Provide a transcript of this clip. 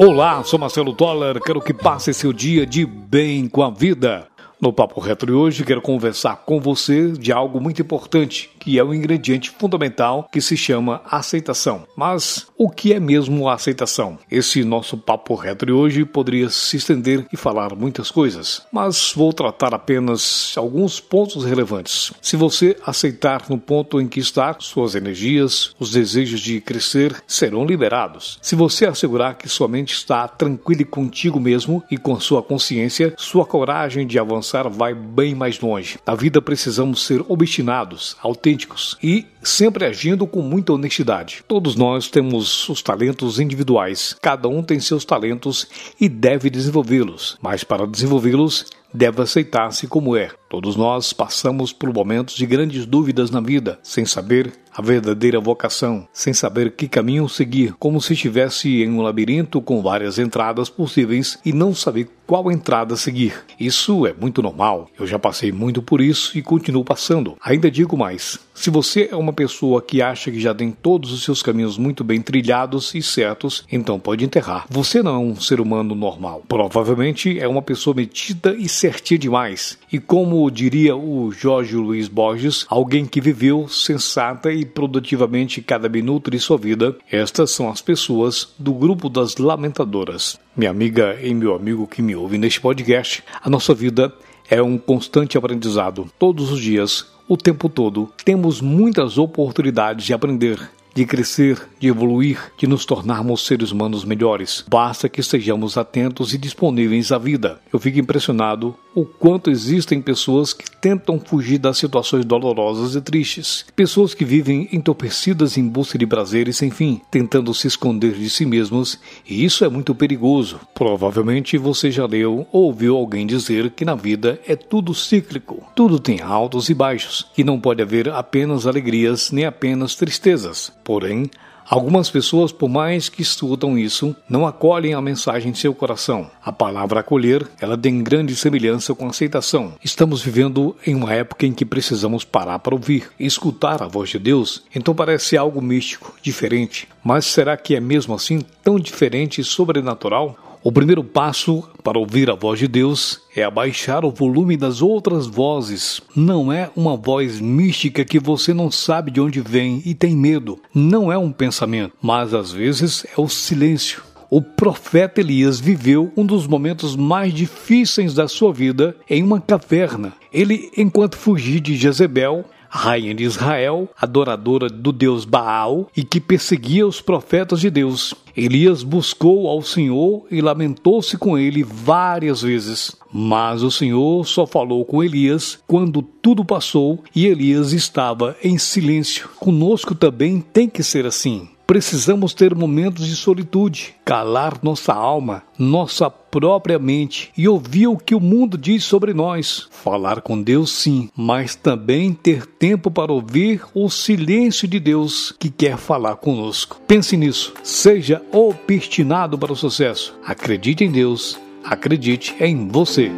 Olá, sou Marcelo Toller, quero que passe seu dia de bem com a vida. No Papo Reto de hoje, quero conversar com você de algo muito importante, que é um ingrediente fundamental que se chama aceitação. Mas o que é mesmo a aceitação? Esse nosso Papo Reto de hoje poderia se estender e falar muitas coisas, mas vou tratar apenas alguns pontos relevantes. Se você aceitar no ponto em que está, suas energias, os desejos de crescer serão liberados. Se você assegurar que sua mente está tranquila contigo mesmo e com sua consciência, sua coragem de avançar avançar vai bem mais longe. Na vida precisamos ser obstinados, autênticos e sempre agindo com muita honestidade. Todos nós temos os talentos individuais, cada um tem seus talentos e deve desenvolvê-los, mas para desenvolvê-los deve aceitar-se como é. Todos nós passamos por momentos de grandes dúvidas na vida, sem saber a verdadeira vocação, sem saber que caminho seguir, como se estivesse em um labirinto com várias entradas possíveis e não saber qual entrada seguir. Isso é muito normal. Eu já passei muito por isso e continuo passando. Ainda digo mais: se você é uma pessoa que acha que já tem todos os seus caminhos muito bem trilhados e certos, então pode enterrar. Você não é um ser humano normal. Provavelmente é uma pessoa metida e certinha demais. E como diria o Jorge Luiz Borges, alguém que viveu sensata e produtivamente cada minuto de sua vida, estas são as pessoas do grupo das lamentadoras. Minha amiga e meu amigo que me ouve neste podcast, a nossa vida é um constante aprendizado. Todos os dias, o tempo todo, temos muitas oportunidades de aprender de crescer, de evoluir, de nos tornarmos seres humanos melhores. Basta que estejamos atentos e disponíveis à vida. Eu fico impressionado o quanto existem pessoas que tentam fugir das situações dolorosas e tristes. Pessoas que vivem entorpecidas em busca de prazeres sem fim, tentando se esconder de si mesmos, e isso é muito perigoso. Provavelmente você já leu ou ouviu alguém dizer que na vida é tudo cíclico, tudo tem altos e baixos, que não pode haver apenas alegrias nem apenas tristezas. Porém, Algumas pessoas, por mais que estudam isso, não acolhem a mensagem em seu coração. A palavra acolher, ela tem grande semelhança com aceitação. Estamos vivendo em uma época em que precisamos parar para ouvir e escutar a voz de Deus, então parece algo místico, diferente. Mas será que é mesmo assim tão diferente e sobrenatural? O primeiro passo para ouvir a voz de Deus é abaixar o volume das outras vozes. Não é uma voz mística que você não sabe de onde vem e tem medo. Não é um pensamento, mas às vezes é o silêncio. O profeta Elias viveu um dos momentos mais difíceis da sua vida em uma caverna. Ele, enquanto fugia de Jezebel, rainha de Israel, adoradora do deus Baal e que perseguia os profetas de Deus. Elias buscou ao Senhor e lamentou-se com ele várias vezes. Mas o Senhor só falou com Elias quando tudo passou e Elias estava em silêncio. Conosco também tem que ser assim. Precisamos ter momentos de solitude, calar nossa alma, nossa própria mente e ouvir o que o mundo diz sobre nós. Falar com Deus, sim, mas também ter tempo para ouvir o silêncio de Deus que quer falar conosco. Pense nisso. Seja obstinado para o sucesso. Acredite em Deus. Acredite em você.